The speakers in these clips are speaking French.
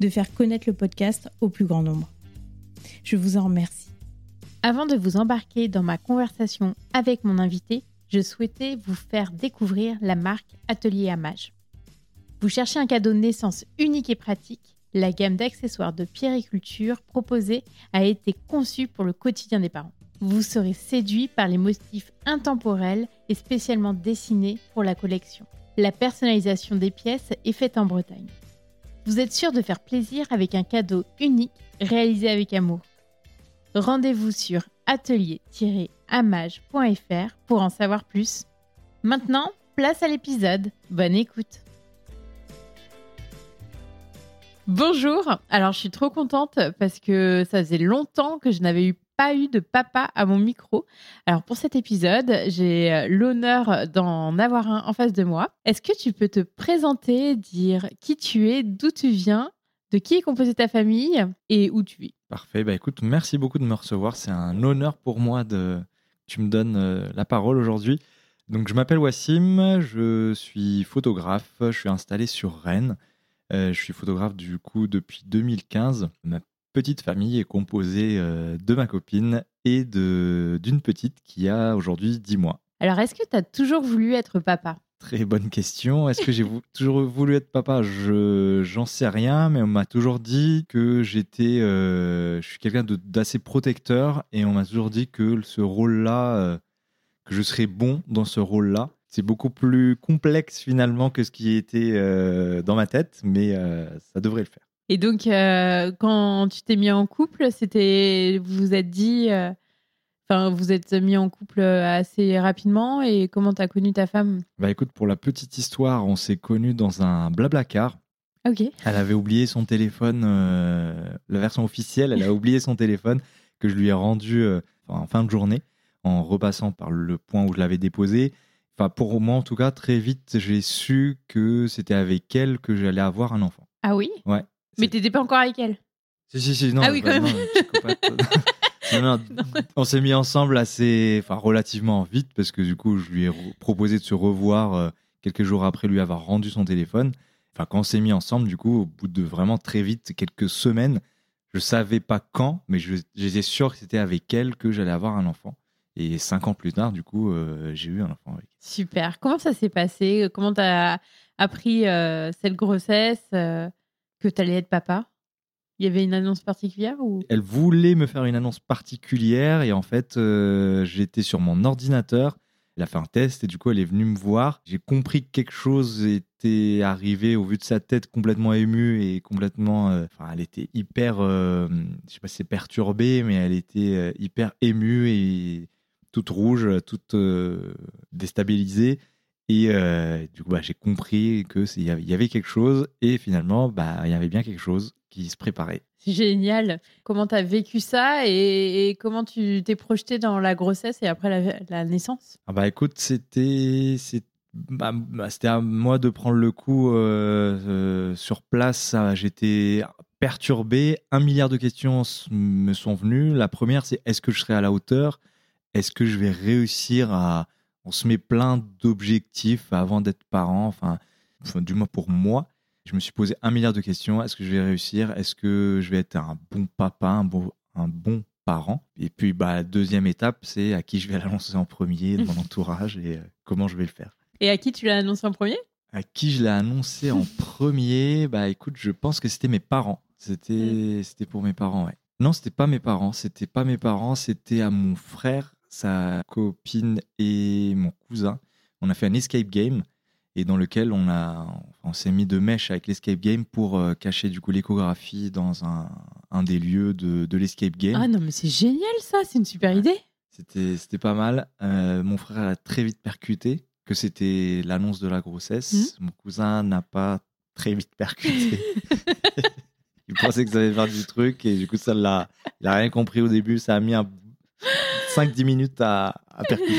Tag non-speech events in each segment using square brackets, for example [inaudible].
de faire connaître le podcast au plus grand nombre. Je vous en remercie. Avant de vous embarquer dans ma conversation avec mon invité, je souhaitais vous faire découvrir la marque Atelier Amage. Vous cherchez un cadeau de naissance unique et pratique La gamme d'accessoires de pierriculture proposée a été conçue pour le quotidien des parents vous serez séduit par les motifs intemporels et spécialement dessinés pour la collection. La personnalisation des pièces est faite en Bretagne. Vous êtes sûr de faire plaisir avec un cadeau unique réalisé avec amour. Rendez-vous sur atelier-amage.fr pour en savoir plus. Maintenant, place à l'épisode. Bonne écoute. Bonjour, alors je suis trop contente parce que ça faisait longtemps que je n'avais eu pas eu de papa à mon micro. Alors pour cet épisode, j'ai euh, l'honneur d'en avoir un en face de moi. Est-ce que tu peux te présenter, dire qui tu es, d'où tu viens, de qui est composée ta famille et où tu vis? Parfait, bah écoute, merci beaucoup de me recevoir. C'est un honneur pour moi de tu me donnes euh, la parole aujourd'hui. Donc je m'appelle Wassim, je suis photographe, je suis installé sur Rennes. Euh, je suis photographe du coup depuis 2015. Ma petite famille est composée euh, de ma copine et d'une petite qui a aujourd'hui 10 mois. Alors, est-ce que tu as toujours voulu être papa? Très bonne question. Est-ce que j'ai [laughs] toujours voulu être papa? Je j'en sais rien, mais on m'a toujours dit que j'étais, euh, je suis quelqu'un d'assez protecteur et on m'a toujours dit que ce rôle-là, euh, que je serais bon dans ce rôle-là. C'est beaucoup plus complexe finalement que ce qui était dans ma tête, mais ça devrait le faire. Et donc, euh, quand tu t'es mis en couple, c'était, vous vous êtes dit, euh, enfin, vous êtes mis en couple assez rapidement. Et comment tu as connu ta femme? Bah écoute, pour la petite histoire, on s'est connus dans un blablacar. Ok. Elle avait oublié son téléphone, euh, la version officielle, elle a [laughs] oublié son téléphone que je lui ai rendu en fin de journée en repassant par le point où je l'avais déposé. Enfin, pour moi, en tout cas, très vite, j'ai su que c'était avec elle que j'allais avoir un enfant. Ah oui? Ouais. Mais t'étais pas encore avec elle Si, si, si, non. Ah oui, quand même. [laughs] on s'est mis ensemble assez, enfin, relativement vite parce que du coup, je lui ai proposé de se revoir euh, quelques jours après lui avoir rendu son téléphone. Enfin, quand on s'est mis ensemble, du coup, au bout de vraiment très vite, quelques semaines, je savais pas quand, mais j'étais sûr que c'était avec elle que j'allais avoir un enfant. Et cinq ans plus tard, du coup, euh, j'ai eu un enfant avec. Super. Comment ça s'est passé? Comment tu as appris euh, cette grossesse que tu allais être papa? Il y avait une annonce particulière ou? Elle voulait me faire une annonce particulière et en fait, euh, j'étais sur mon ordinateur. Elle a fait un test et du coup, elle est venue me voir. J'ai compris que quelque chose était arrivé au vu de sa tête complètement émue et complètement. Euh, enfin, elle était hyper. Euh, je sais pas si c'est perturbée, mais elle était hyper émue et toute rouge, toute déstabilisée. Et euh, du coup, bah, j'ai compris qu'il y avait quelque chose et finalement, bah, il y avait bien quelque chose qui se préparait. C'est génial. Comment tu as vécu ça et, comment tu t'es projeté dans la grossesse et après la, naissance? Ah bah écoute, c'était bah, bah, c'était à moi de prendre le coup euh, euh, sur place. J'étais perturbé. Un milliard de questions me sont venues. La première, c'est est-ce que je serai à la hauteur? Est-ce que je vais réussir à on se met plein d'objectifs avant d'être parent. Enfin, du moins pour moi, je me suis posé un milliard de questions. Est-ce que je vais réussir? Est-ce que je vais être un bon papa, un bon, un bon parent? Et puis, bah, deuxième étape, c'est à qui je vais [laughs] l'annoncer en premier de mon entourage et euh, comment je vais le faire. Et à qui tu l'as annoncé en premier? À qui je l'ai annoncé en [laughs] premier? Bah, écoute, je pense que c'était mes parents. C'était, c'était pour mes parents, ouais. Non, c'était pas mes parents. C'était pas mes parents. C'était à mon frère, sa copine et mon cousin. On a fait un escape game et dans lequel on a, on s'est mis de mèche avec l'escape game pour euh, cacher du coup l'échographie dans un, un des lieux de, de l'escape game. Ah non, mais c'est génial ça, c'est une super idée. C'était, c'était pas mal. Euh, mon frère a très vite percuté que c'était l'annonce de la grossesse. Mon cousin n'a pas très vite percuté. [laughs] il pensait que ça allait faire du truc et du coup, ça l'a, il a rien compris au début. Ça a mis un 5-10 minutes à, à percuter.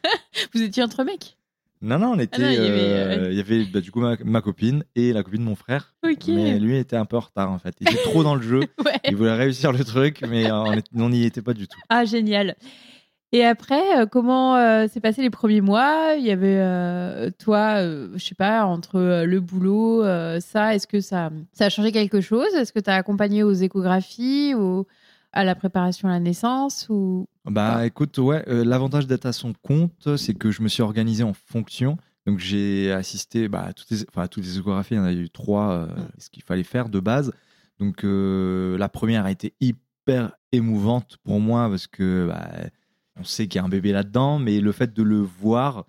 [laughs] Vous étiez entre mecs? Non, non, on était. non, il y avait, euh, il y avait bah, du coup ma, ma copine et la copine de mon frère. Mais lui était un peu en retard en fait. Il était trop dans le jeu. [laughs] Ouais. Il voulait réussir le truc, mais euh, on n'y était pas du tout. Ah, génial. Et après, euh, comment euh, s'est passé les premiers mois? Il y avait euh, toi, je sais pas, entre le boulot, ça, est-ce que ça, ça a changé quelque chose? Est-ce que tu as accompagné aux échographies ou à la préparation à la naissance ou... Bah écoute, ouais, euh, l'avantage d'être à son compte, c'est que je me suis organisé en fonction. Donc j'ai assisté bah, à, toutes les, enfin, à toutes les échographies, il y en a eu trois, euh, ce qu'il fallait faire de base. Donc euh, la première a été hyper émouvante pour moi parce que bah, on sait qu'il y a un bébé là-dedans, mais le fait de le voir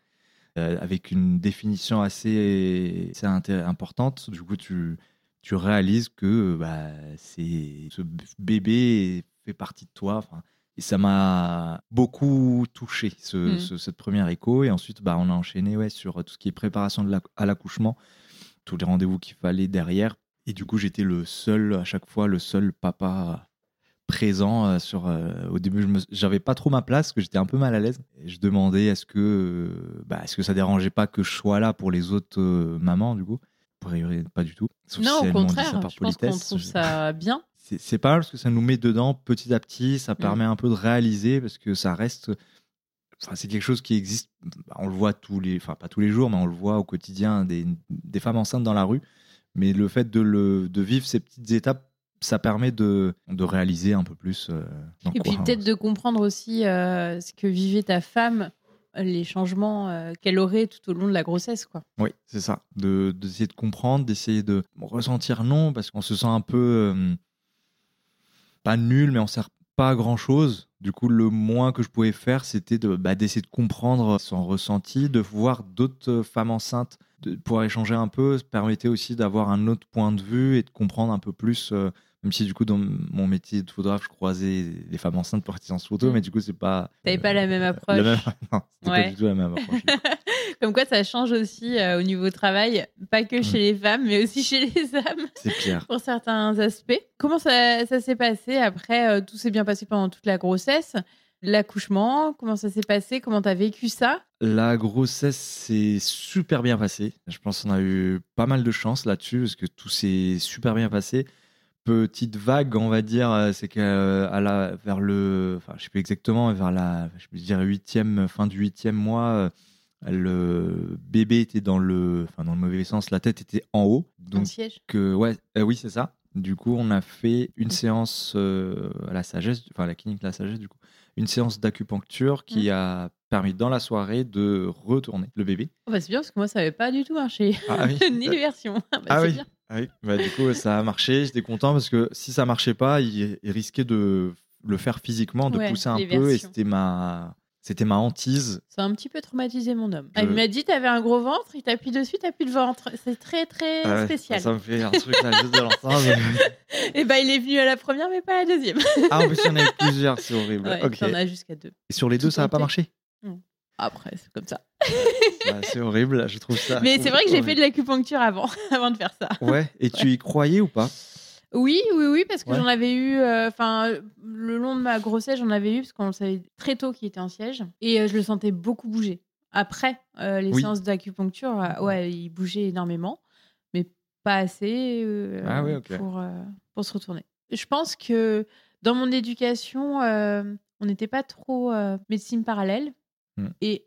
avec une définition assez, assez importante, du coup tu, tu réalises que bah, c'est ce bébé fait partie de toi. Enfin, et ça m'a beaucoup touché, ce, Mm. ce- cette première écho. Et ensuite, bah, on a enchaîné ouais, sur tout ce qui est préparation de l'ac- à l'accouchement, tous les rendez-vous qu'il fallait derrière. Et du coup, j'étais le seul, à chaque fois, le seul papa présent. euh, sur, euh, au début, je me- j'avais pas trop ma place, parce que j'étais un peu mal à l'aise. Et je demandais est-ce que, euh, bah, est-ce que ça dérangeait pas que je sois là pour les autres euh, mamans, du coup? Pas du tout. Sauf non, si au contraire, je pense qu'on trouve ça bien. C'est pas mal parce que ça nous met dedans petit à petit, ça permet un peu de réaliser parce que ça reste. Enfin, c'est quelque chose qui existe. bah, On le voit tous les, enfin pas tous les jours, mais on le voit au quotidien des, des femmes enceintes dans la rue. Mais le fait de, le, de vivre ces petites étapes, ça permet de, de réaliser un peu plus. euh, dans Et quoi puis on- peut-être de comprendre aussi euh, ce que vivait ta femme, les changements euh, qu'elle aurait tout au long de la grossesse. quoi. Oui, c'est ça. De- D'essayer de, comprendre, d'essayer de ressentir non, parce qu'on se sent un peu. Euh, pas nul, mais on sert pas à grand chose. Du coup, le moins que je pouvais faire, c'était de, bah, d'essayer de comprendre son ressenti, de voir d'autres euh, femmes enceintes, de pouvoir échanger un peu, ça permettait aussi d'avoir un autre point de vue et de comprendre un peu plus. euh, même si du coup, dans mon métier de photographe, je croisais des femmes enceintes pour en photo, Mm. mais du coup, c'est pas. T'avais pas la même approche. la même- [laughs] non, c'était Ouais. pas du tout la même approche. [laughs] Comme quoi, ça change aussi euh, au niveau travail, pas que chez les femmes, mais aussi chez les [laughs] hommes, c'est clair. pour certains aspects. Comment ça, ça s'est passé après euh, Tout s'est bien passé pendant toute la grossesse. L'accouchement, comment ça s'est passé? Comment t'as vécu ça? La grossesse s'est super bien passée. Je pense qu'on a eu pas mal de chance là-dessus parce que tout s'est super bien passé. Petite vague, on va dire, euh, c'est que euh, à la, vers le, enfin, je sais plus exactement, vers la, je peux dire huitième, fin du huitième mois, le bébé était dans le, enfin dans le mauvais sens, la tête était en haut. Donc siège que, ouais, euh, oui c'est ça. Du coup, on a fait une séance euh, à la sagesse, enfin à la clinique de la sagesse, du coup, une séance d'acupuncture qui a permis dans la soirée de retourner le bébé. Oh, bah, C'est bien parce que moi, ça n'avait pas du tout marché. Ah oui. [laughs] Ni les versions. Bah, Ah oui. bien. Ah oui, bah, du coup, ça a marché. J'étais content parce que si ça marchait pas, il, il risquait de le faire physiquement, de Ouais, pousser un peu. Et c'était ma, c'était ma hantise. Ça a un petit peu traumatisé mon homme. Je- Il m'a dit t'avais un gros ventre, il t'appuie dessus, t'as plus de ventre. C'est très très Ah ouais, spécial. Ça me fait un truc là, juste de l'entendre. Et bah il est venu à la première mais pas à la deuxième. ah, en plus, il y en avait plusieurs, c'est horrible. Ouais, ok. T'en as jusqu'à deux. Et sur les deux, tout ça n'a pas marché Après c'est comme ça. Bah, C'est horrible, je trouve ça. mais c'est vrai que j'ai fait de l'acupuncture avant, [laughs] avant de faire ça. Ouais, et tu y croyais ou pas? Oui, oui, oui, parce que Ouais. j'en avais eu, euh, enfin, le long de ma grossesse, j'en avais eu, parce qu'on le savait très tôt qu'il était en siège, et euh, je le sentais beaucoup bouger. Après euh, les Oui. séances d'acupuncture, ouais, il bougeait énormément, mais pas assez Ah pour, pour se retourner. Je pense que dans mon éducation, on n'était pas trop médecine parallèle, Hmm. et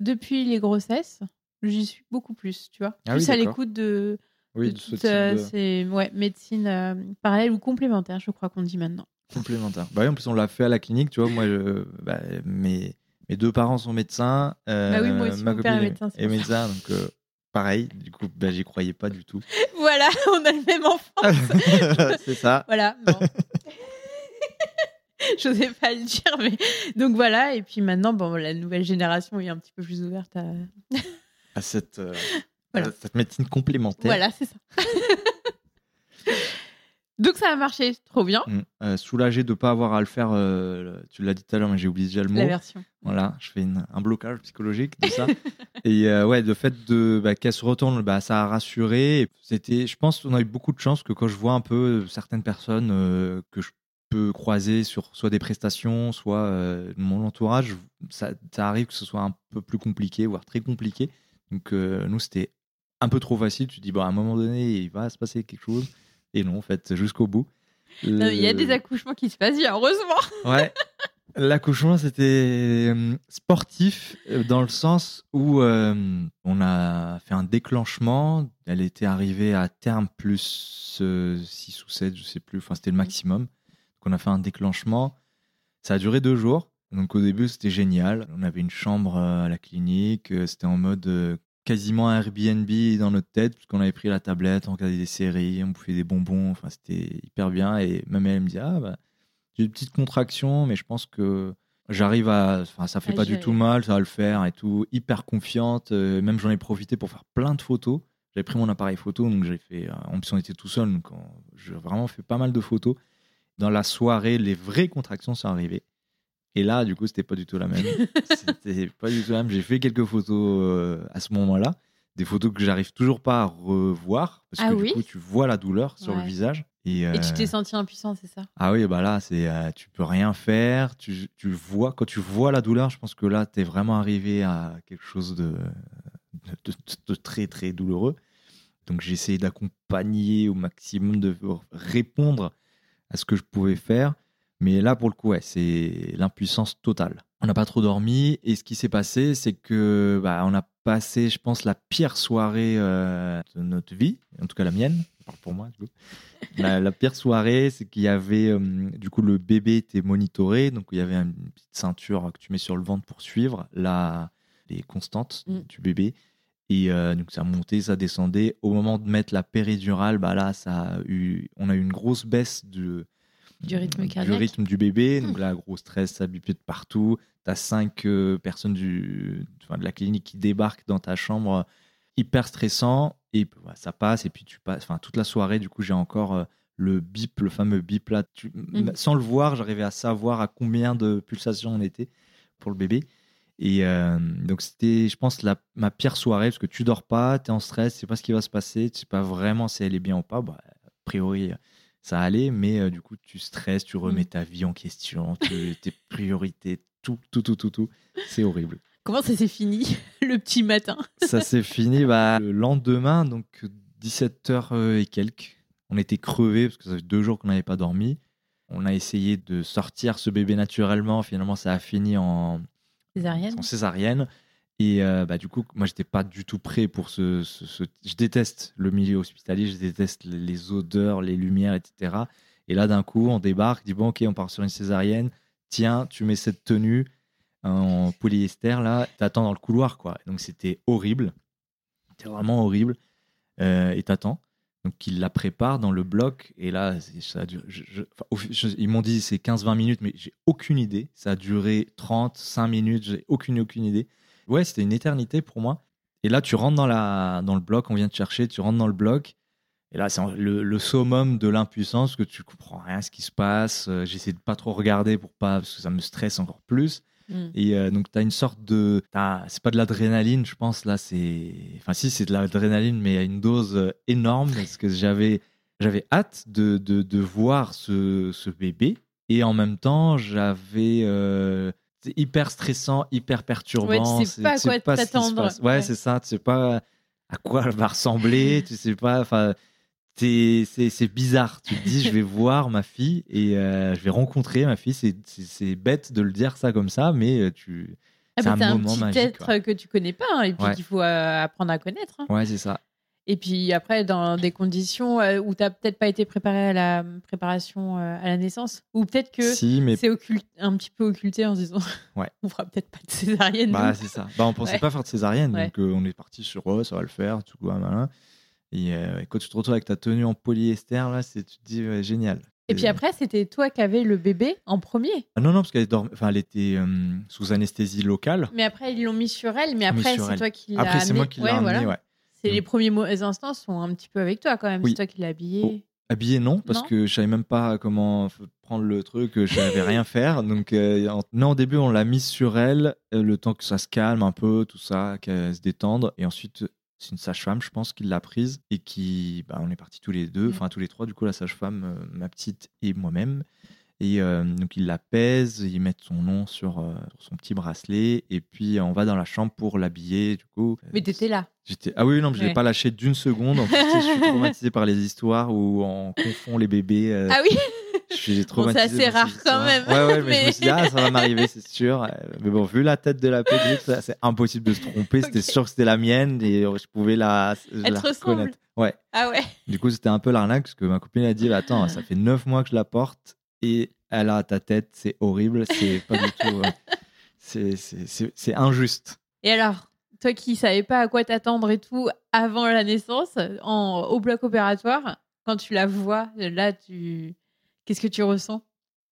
depuis les grossesses, j'y suis beaucoup plus, tu vois. Ah plus oui, à l'écoute de, Oui, de toute, euh, de c'est ouais, médecine euh, parallèle ou complémentaire, je crois qu'on dit maintenant. complémentaire. Bah oui, en plus, on l'a fait à la clinique, tu vois. Moi, je, bah, mes, mes deux parents sont médecins. euh, Bah oui, moi aussi, ma mon père est copine médecin, est ça. médecin, donc pareil. Du coup, bah, j'y croyais pas du tout. [laughs] Voilà, on a le même enfant. [laughs] c'est ça. Voilà. bon. [laughs] J'osais pas le dire, mais donc voilà. Et puis maintenant, bon, la nouvelle génération est un petit peu plus ouverte à, à cette, euh, cette médecine complémentaire. Voilà, c'est ça. [laughs] Donc ça a marché, trop bien. Mm. Euh, soulagé de ne pas avoir à le faire, euh, tu l'as dit tout à l'heure, mais j'ai oublié déjà le mot. La version. Voilà, je fais une- un blocage psychologique de ça. [laughs] et euh, ouais, le fait de bah, qu'elle se retourne, bah, ça a rassuré. C'était, je pense qu'on a eu beaucoup de chance que quand je vois un peu certaines personnes que je peux croiser sur soit des prestations, soit mon entourage, ça, ça arrive que ce soit un peu plus compliqué, voire très compliqué. Donc nous, c'était un peu trop facile. Tu te dis, bon, à un moment donné, il va se passer quelque chose. Et non, en fait, jusqu'au bout. Non, Il y a des accouchements qui se passent bien, heureusement. [laughs] Ouais. L'accouchement, c'était euh, sportif euh, dans le sens où euh, on a fait un déclenchement. Elle était arrivée à terme plus 6 ou 7, je sais plus. Enfin, c'était le maximum. Donc, on a fait un déclenchement. Ça a duré deux jours. Donc, au début, c'était génial. On avait une chambre euh, à la clinique. Euh, C'était en mode euh, quasiment Airbnb dans notre tête, puisqu'on avait pris la tablette, on regardait des séries, on bouffait des bonbons. Enfin, c'était hyper bien. Et même elle me dit Ah, bah, j'ai une petite contraction, mais je pense que j'arrive à. Enfin, ça fait pas du tout mal, ça va le faire et tout. Hyper confiante. Euh, même j'en ai profité pour faire plein de photos. J'avais pris mon appareil photo, donc j'ai fait. euh, En plus, on était tout seul, donc on- j'ai vraiment fait pas mal de photos. Dans la soirée, les vraies contractions sont arrivées. Et là, du coup, c'était pas du tout la même. [laughs] c'était pas du tout la même. J'ai fait quelques photos euh, à ce moment-là. Des photos que j'arrive toujours pas à revoir. Parce Ah que oui du coup, tu vois la douleur sur le visage. Et, Et tu euh, t'es senti impuissant, c'est ça? Ah oui, bah là, c'est, euh, tu peux rien faire. Tu, tu vois, quand tu vois la douleur, je pense que là, tu es vraiment arrivé à quelque chose de, de, de- de très, très douloureux. Donc, j'ai essayé d'accompagner au maximum, de répondre à ce que je pouvais faire. Mais là, pour le coup, ouais, c'est l'impuissance totale. On n'a pas trop dormi. Et ce qui s'est passé, c'est que bah, on a passé, je pense, la pire soirée euh, de notre vie, en tout cas la mienne, pour moi, du coup. La, la pire soirée, c'est qu'il y avait, euh, du coup, le bébé était monitoré, donc il y avait une petite ceinture que tu mets sur le ventre pour suivre la, les constantes Mm. du bébé. Et euh, donc ça montait, ça descendait. Au moment de mettre la péridurale, bah là, ça a eu, on a eu une grosse baisse de, Du rythme du cardiaque. rythme du bébé. Mm. Donc là, gros stress, ça bipait de partout. Tu as cinq euh, personnes du, enfin, de la clinique qui débarquent dans ta chambre, euh, hyper stressant. Et voilà, ça passe. Et puis tu passes, enfin, toute la soirée, du coup, j'ai encore euh, le bip, le fameux bip là. Tu- Mm. Sans le voir, j'arrivais à savoir à combien de pulsations on était pour le bébé. Et euh, donc, c'était, je pense, la, ma pire soirée parce que tu dors pas, tu es en stress, tu sais pas ce qui va se passer, tu sais pas vraiment si elle est bien ou pas. Bah, a priori, ça allait, mais euh, du coup, tu stresses, tu remets Mm. ta vie en question, tu- tes priorités, tout, tout, tout, tout, tout. C'est horrible. Comment ça s'est fini [laughs] le petit matin? Ça s'est fini bah, le lendemain, donc 17h et quelques. On était crevés parce que ça fait deux jours qu'on n'avait pas dormi. On a essayé de sortir ce bébé naturellement. Finalement, ça a fini en, Césarienne en césarienne. Et euh, bah, du coup, moi, j'étais pas du tout prêt pour ce, Je déteste le milieu hospitalier, je déteste les, odeurs, les lumières, etc. Et là, d'un coup, on débarque, dit bon, ok, on part sur une césarienne. Tiens, tu mets cette tenue en polyester là, t'attends dans le couloir, quoi. Donc c'était horrible, c'était vraiment horrible. Euh, et t'attends. Donc ils la préparent dans le bloc et là ça a duré. ils m'ont dit c'est 15-20 minutes, mais j'ai aucune idée. Ça a duré 35 minutes, j'ai aucune aucune idée. Ouais, c'était une éternité pour moi. Et là tu rentres dans la dans le bloc, on vient te chercher, tu rentres dans le bloc. Et là, c'est le, le summum de l'impuissance, que tu comprends rien à ce qui se passe. Euh, J'essaie de pas trop regarder pour pas, parce que ça me stresse encore plus. Mm. Et euh, donc, tu as une sorte de. C'est pas de l'adrénaline, je pense. Là, c'est. Enfin, si, c'est de l'adrénaline, mais à une dose euh, énorme parce que j'avais, j'avais hâte de, de, de voir ce, ce bébé. Et en même temps, j'avais. euh, hyper stressant, hyper perturbant. Ouais, tu sais pas à C'est- quoi t'attendre. Ouais, Ouais. c'est ça. Tu sais pas à quoi elle va ressembler. [laughs] tu sais pas. Enfin. t'es- C'est c'est bizarre. Tu te dis, je vais [laughs] voir ma fille et euh, je vais rencontrer ma fille. C'est- C'est c'est bête de le dire ça comme ça, mais euh, tu. Ah, c'est bah, un moment petit magique, être que tu connais pas hein, et puis qu'il faut euh, apprendre à connaître. hein. Ouais, c'est ça. Et puis après, dans des conditions euh, où tu n'as peut-être pas été préparé à la préparation euh, à la naissance, ou peut-être que Si, mais c'est occulte- un petit peu occulté en se disant [laughs] Ouais. on fera peut-être pas de césarienne. bah, c'est ça. Bah, on pensait Ouais. pas faire de césarienne, Ouais. donc euh, on est parti sur oh, ça va le faire, tout quoi, malin. Et, euh, et quand tu te retrouves avec ta tenue en polyester, là, c'est tu te dis ouais, génial. Et puis après, c'était toi qui avais le bébé en premier. Ah non, non, parce qu'elle dormait- enfin, elle était euh, sous anesthésie locale. Mais après, ils l'ont mis sur elle. Mais après, c'est toi qui l'as Après, c'est moi qui l'ai Ouais, amené, voilà. ouais. C'est Mm. les premiers mots- instants sont un petit peu avec toi quand même. Oui. C'est toi qui l'as habillé. Habillé, non, parce Non? que je savais même pas comment prendre le truc, je savais rien faire. Donc, euh, en- non, au début, on l'a mise sur elle, euh, le temps que ça se calme un peu, tout ça, qu'elle se détende. Et ensuite, c'est une sage-femme, je pense, qui l'a prise et qui, bah, on est partis tous les deux, Mm. enfin tous les trois, du coup, la sage-femme, euh, ma petite et moi-même. Et euh, donc, il la pèse, ils mettent son nom sur, euh, sur son petit bracelet, et puis on va dans la chambre pour l'habiller, du coup. Mais t'étais là. J'étais ah oui non mais je l'ai Ouais. pas lâché d'une seconde. En plus, je suis [laughs] traumatisé par les histoires où on confond les bébés. euh, Ah oui [laughs] Bon, c'est assez rare quand même, Ouais ouais mais, je me suis dit ah ça va m'arriver c'est sûr. Euh, Mais bon vu la tête de la petite c'est impossible de se tromper. C'était sûr que c'était la mienne et je pouvais la, je Elle la te reconnaître. Ouais. Ah ouais Du coup c'était un peu l'arnaque parce que ma copine a dit bah, attends ça [laughs] fait neuf mois que je la porte et elle a ta tête c'est horrible c'est pas du tout. euh, c'est- injuste. Et alors, toi qui savais pas à quoi t'attendre et tout avant la naissance, en, au bloc opératoire, quand tu la vois, là, tu qu'est-ce que tu ressens?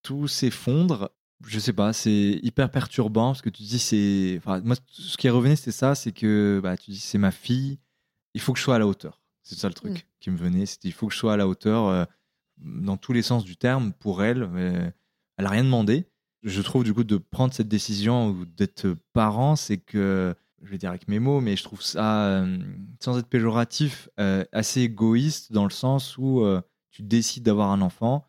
Tout s'effondre. Je sais pas, c'est hyper perturbant parce que tu dis c'est. Enfin, moi, ce qui est revenu, c'est ça, c'est que bah, tu dis c'est ma fille, il faut que je sois à la hauteur. C'est ça le truc Mm. qui me venait, c'était il faut que je sois à la hauteur euh, dans tous les sens du terme pour elle. euh, elle a rien demandé. Je trouve du coup de prendre cette décision ou d'être parent, c'est que je vais dire avec mes mots, mais je trouve ça euh, sans être péjoratif, euh, assez égoïste dans le sens où tu décides d'avoir un enfant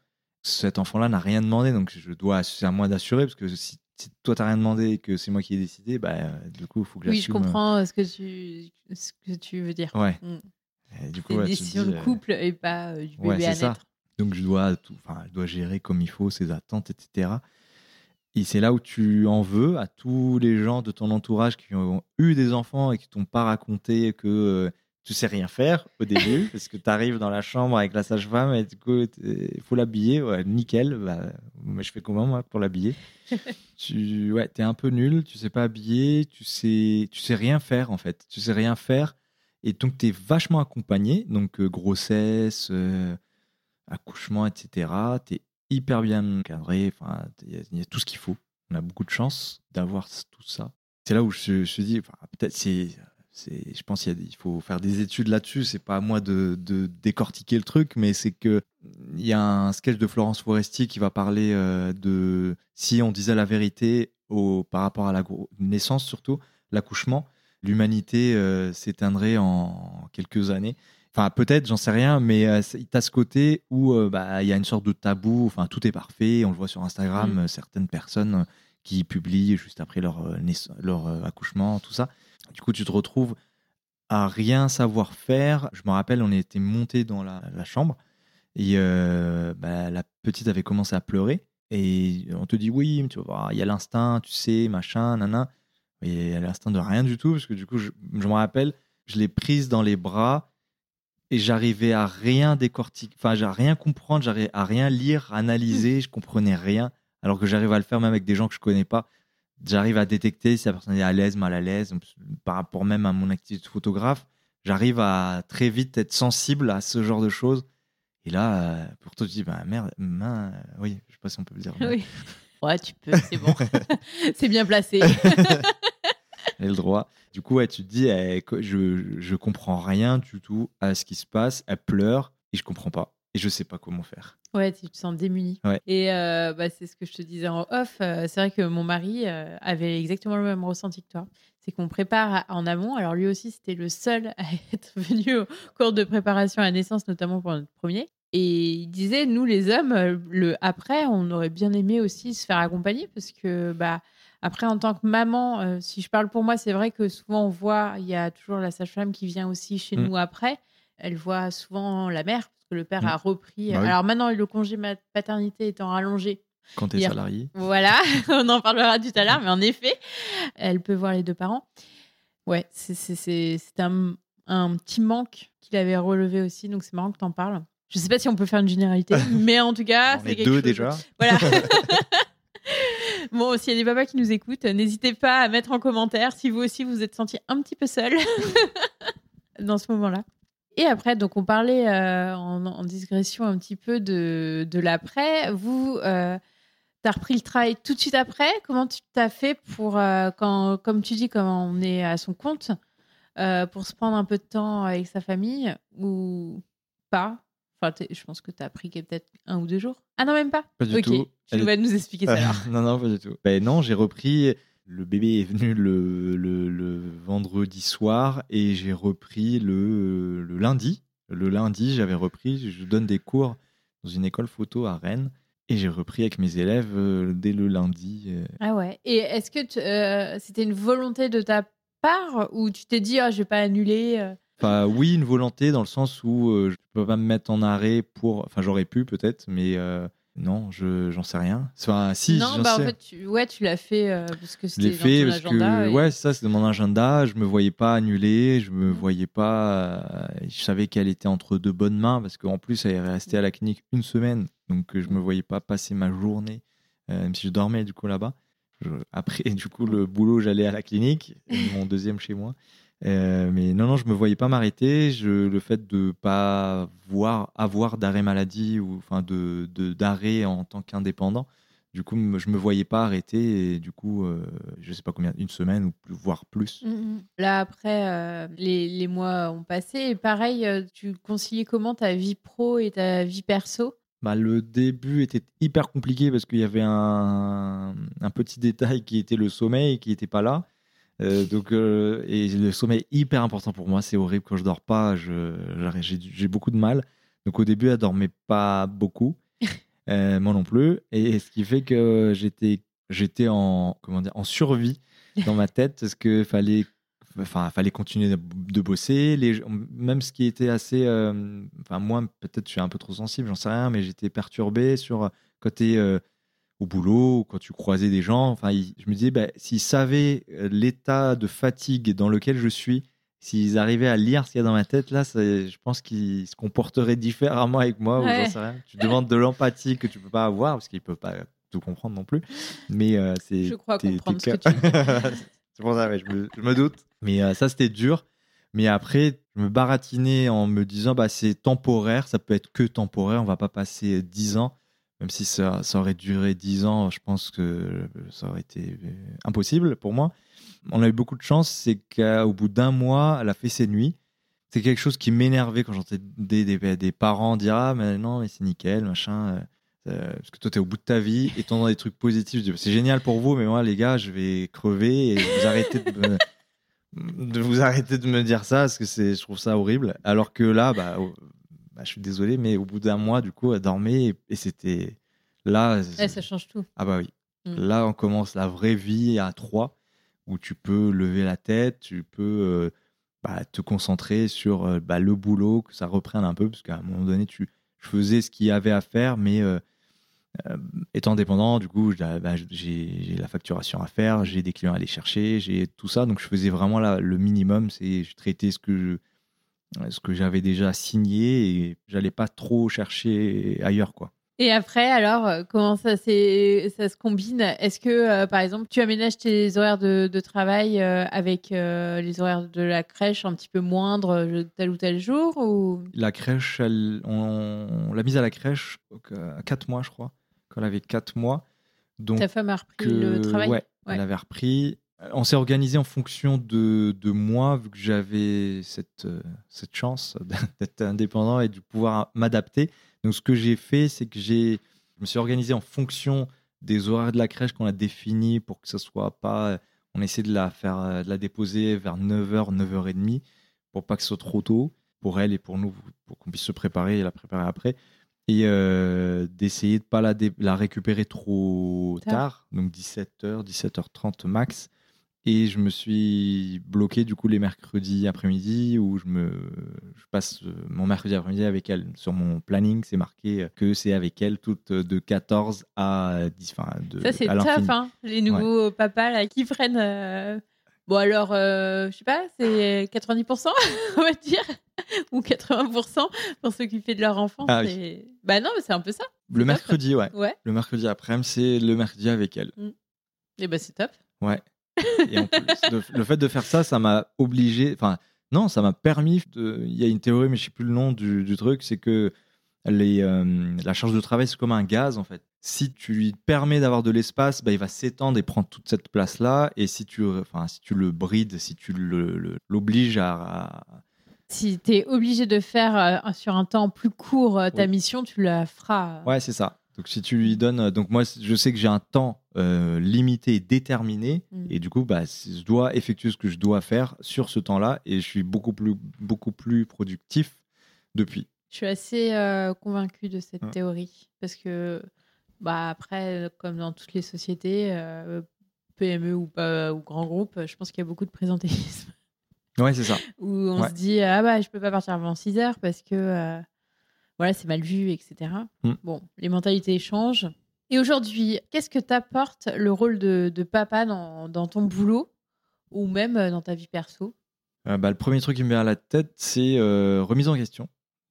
cet enfant-là n'a rien demandé, donc je dois, c'est à moi d'assurer, parce que si, si toi t'as rien demandé et que c'est moi qui ai décidé, bah du coup il faut que Oui, je comprends ce que tu ce que tu veux dire. Ouais. Mm. Et du coup, ouais, décision de euh, couple et pas euh, du bébé ouais, à ça. Donc je dois tout, enfin, je dois gérer comme il faut ses attentes, etc. Et c'est là où tu en veux à tous les gens de ton entourage qui ont eu des enfants et qui t'ont pas raconté que euh, tu sais rien faire au [laughs] début, parce que tu arrives dans la chambre avec la sage-femme et du coup il faut l'habiller, ouais, nickel. Bah, mais je fais comment moi pour l'habiller? [laughs] Tu ouais, es un peu nul, tu sais pas habiller, tu sais, tu sais rien faire en fait, tu sais rien faire. Et donc, tu es vachement accompagné. Donc, euh, grossesse, euh, accouchement, etc. Tu es hyper bien. Enfin, il y, a- tout ce qu'il faut. On a beaucoup de chance d'avoir tout ça. C'est là où je, me enfin, peut-être c'est. Je pense qu'il faut faire des études là-dessus. C'est pas à moi de, décortiquer le truc, mais c'est que il y a un sketch de Florence Foresti qui va parler euh, de si on disait la vérité au, par rapport à la naissance, surtout l'accouchement, l'humanité euh, s'éteindrait en quelques années. Enfin, peut-être, j'en sais rien, mais euh, c'est- t'as ce côté où euh, bah, il y a une sorte de tabou. Enfin, tout est parfait. On le voit sur Instagram, Mm. euh, certaines personnes euh, qui publient juste après leur, leur accouchement, tout ça. Du coup, tu te retrouves à rien savoir faire. Je me rappelle, on était monté dans la, la chambre et euh, bah, la petite avait commencé à pleurer. Et on te dit oui, tu voir, il y a l'instinct, tu sais, machin, nana. Et il y a l'instinct de rien du tout, parce que du coup, je, je me rappelle, je l'ai prise dans les bras et j'arrivais à rien décortiquer, enfin, à rien comprendre, j'arrivais à rien lire, analyser, je comprenais rien, alors que j'arrive à le faire même avec des gens que je connais pas. J'arrive à détecter si la personne est à l'aise, mal à l'aise, par rapport même à mon activité de photographe. J'arrive à très vite être sensible à ce genre de choses. Et là, euh, pour toi, tu dis, bah merde, main, euh, oui, je sais pas si on peut le dire. [laughs] Oui. Ouais, tu peux, c'est bon. [laughs] [laughs] c'est bien placé. [laughs] Elle a le droit. Du coup, ouais, tu te dis, eh, je, je comprends rien du tout à ce qui se passe. Elle pleure et je comprends pas. Et je sais pas comment faire. Ouais, tu te sens démuni. Ouais. Et euh, bah, c'est ce que je te disais en off. euh, c'est vrai que mon mari euh, avait exactement le même ressenti que toi. C'est qu'on prépare à- en amont. Alors lui aussi, c'était le seul [laughs] à être venu au cours de préparation à la naissance, notamment pour notre premier. Et il disait, nous les hommes, le après, on aurait bien aimé aussi se faire accompagner parce que bah après, en tant que maman, euh, si je parle pour moi, c'est vrai que souvent on voit, il y a toujours la sage-femme qui vient aussi chez Mm. nous après. Elle voit souvent la mère parce que le père Mm. a repris. Bah oui. Alors maintenant, le congé paternité étant rallongé, Quand t'es Hier. salarié. voilà, [laughs] [laughs] on en parlera tout à l'heure, mais en effet, elle peut voir les deux parents. Ouais, c'est un, un petit manque qu'il avait relevé aussi, donc c'est marrant que tu en parles. Je sais pas si on peut faire une généralité, [laughs] mais en tout cas, c'est est quelque deux chose. déjà. Voilà. Bon, s'il y a des papas qui nous écoutent, n'hésitez pas à mettre en commentaire si vous aussi vous êtes senti un petit peu seul [laughs] dans ce moment-là. Et après, donc on parlait euh, en, en, digression un petit peu de, de l'après. Vous, euh, tu repris le travail tout de suite après? Comment tu t'as fait pour, euh, quand, comme tu dis, quand on est à son compte, pour se prendre un peu de temps avec sa famille ou pas? Enfin, je pense que tu as pris peut-être un ou deux jours. Ah non, même pas Pas du tout. Tu vas nous expliquer ça alors. [laughs] non, non, pas du tout. Ben non, j'ai repris le bébé est venu le, le, vendredi soir et j'ai repris le, le, lundi. Le lundi, j'avais repris, je donne des cours dans une école photo à Rennes et j'ai repris avec mes élèves euh, dès le lundi. Euh. Ah ouais. Et est-ce que euh, c'était une volonté de ta part ou tu t'es dit, oh, je vais pas annuler Enfin, oui, une volonté dans le sens où je peux pas me mettre en arrêt pour. Enfin, j'aurais pu peut-être, mais non, je j'en sais rien. Enfin, si, non, bah, en fait, tu, ouais, tu l'as fait euh, parce que c'était dans fait ton parce agenda. Que, Ouais, ça, c'est dans mon agenda. Je me voyais pas annuler, je me voyais pas. Euh, je savais qu'elle était entre deux bonnes mains parce qu'en plus, elle est restée à la clinique une semaine, donc je me voyais pas passer ma journée, euh, même si je dormais du coup là-bas. Après, [laughs] du coup, le boulot, j'allais à la clinique, mon deuxième chez moi. Euh, mais non, non, je me voyais pas m'arrêter. le fait de pas voir, avoir d'arrêt maladie ou enfin de d'arrêt en tant qu'indépendant, du coup, je me voyais pas arrêter. Et du coup, euh, je sais pas combien, une semaine ou plus, voire plus. Mmh, mmh. Là, après, euh, les, les, mois ont passé. Et pareil, tu conciliais comment ta vie pro et ta vie perso? Bah, le début était hyper compliqué parce qu'il y avait un, un, petit détail qui était le sommeil qui n'était pas là. Euh, donc, euh, et le sommeil est hyper important pour moi. C'est horrible quand je dors pas. J'ai beaucoup de mal. Donc, au début, elle dormait pas beaucoup. [laughs] Euh, moi non plus. Et ce qui fait que j'étais j'étais en comment dire en survie dans ma tête parce que fallait enfin fallait continuer de, bosser les même ce qui était assez enfin moi peut-être je suis un peu trop sensible j'en sais rien mais j'étais perturbé sur côté au boulot, quand tu croisais des gens. Enfin, je me disais, bah, s'ils savaient euh, l'état de fatigue dans lequel je suis, s'ils arrivaient à lire ce qu'il y a dans ma tête, là, je pense qu'ils se comporteraient différemment avec moi. Tu demandes de l'empathie que tu peux pas avoir parce qu'ils peuvent pas tout comprendre non plus. Mais euh, c'est. Je crois comprendre ce que tu [laughs] C'est pour ça, je, me, doute. Mais euh, ça, c'était dur. Mais après, je me baratinais en me disant, bah, c'est temporaire, ça peut être que temporaire, on va pas passer 10 ans même si ça, aurait duré 10 ans, je pense que ça aurait été euh, impossible pour moi. On a eu beaucoup de chance, c'est qu'au bout d'un mois, elle a fait ses nuits. C'est quelque chose qui m'énervait quand j'entendais des, parents dire Ah, mais non, mais c'est nickel, machin. Euh, euh, parce que toi, tu es au bout de ta vie et t'entends des trucs positifs. C'est génial pour vous, mais moi, les gars, je vais crever et vous arrêtez de vous arrêter de me dire ça parce que je trouve ça horrible. Alors que là, bah, bah, je suis désolé, mais au bout d'un mois, du coup, elle dormait et, c'était là. ça change tout. Ah bah oui. Mm. Là, on commence la vraie vie à trois, où tu peux lever la tête, tu peux euh, bah, te concentrer sur euh, bah, le boulot, que ça reprenne un peu, parce qu'à un moment donné, tu faisais ce qu'il y avait à faire, mais euh, étant dépendant, du coup, j'ai la facturation à faire, j'ai des clients à aller chercher, j'ai tout ça, donc je faisais vraiment le minimum, c'est je traitais ce que je ce que j'avais déjà signé et j'allais pas trop chercher ailleurs quoi. Et après, alors, euh, comment ça, ça se combine? Est-ce que, euh, par exemple, tu aménages tes horaires de, travail euh, avec les horaires de la crèche un petit peu moindres tel ou tel jour ou... La crèche, on, l'a mise à la crèche à 4 mois, je crois, quand elle avait 4 mois. Donc, Ta femme a repris le travail? ouais, elle avait repris. On s'est organisé en fonction de, de moi, vu que j'avais cette, euh, cette chance [laughs] d'être indépendant et de pouvoir m'adapter. Donc, ce que j'ai fait, c'est que j'ai, je me suis organisé en fonction des horaires de la crèche qu'on a définis pour que ce soit pas. On essaie de la faire, de la déposer vers 9h, 9h30 pour pas que ce soit trop tôt pour elle et pour nous, pour qu'on puisse se préparer et la préparer après. Et euh, d'essayer de ne pas la, la récupérer trop tard, donc 17h, 17h30 max et je me suis bloqué du coup les mercredis après-midi où je me je passe euh, mon mercredi après-midi avec elle. Sur mon planning, c'est marqué que c'est avec elle toutes de 14 à 10. Enfin, de, Ça, c'est tough, hein, les nouveaux papas là, qui prennent. Euh, bon, alors, euh, je sais pas, c'est 90%, [laughs] on va dire, ou 80% pour s'occuper de leur enfant. Ah, Bah non, mais c'est un peu ça. Le mercredi, ouais. ouais. Le mercredi après-midi, c'est le mercredi avec elle. Mm. Et bah, c'est top. Ouais. [laughs] Et en plus, le, fait de faire ça, ça m'a obligé. Enfin, Non, ça m'a permis. De... Il y a une théorie, mais je sais plus le nom du, du truc, c'est que les, euh, la charge de travail, c'est comme un gaz en fait. Si tu lui permets d'avoir de l'espace, bah, il va s'étendre et prendre toute cette place-là. Et si tu, enfin, si tu le brides, si tu l'obliges à, à, Si tu es obligé de faire euh, sur un temps plus court euh, ta Oui. mission, tu la feras. Ouais, c'est ça. Donc si tu lui donnes, donc moi je sais que j'ai un temps euh, limité déterminé, Mm. et du coup bah, je dois effectuer ce que je dois faire sur ce temps-là, et je suis beaucoup plus beaucoup plus productif depuis. Je suis assez euh, convaincue de cette Ouais. théorie parce que, bah, après, euh, comme dans toutes les sociétés, euh, PME ou, pas, ou grands groupes, je pense qu'il y a beaucoup de présentéisme Ouais, c'est ça. [laughs] où on Ouais. se dit ah bah je peux pas partir avant 6 heures parce que euh, voilà c'est mal vu etc. Mm. Bon, les mentalités changent. Et aujourd'hui, qu'est-ce que t'apporte le rôle de, de papa dans, dans ton boulot ou même euh, dans ta vie perso? Euh, bah, le premier truc qui me vient à la tête, c'est euh, remise en question.